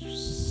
Música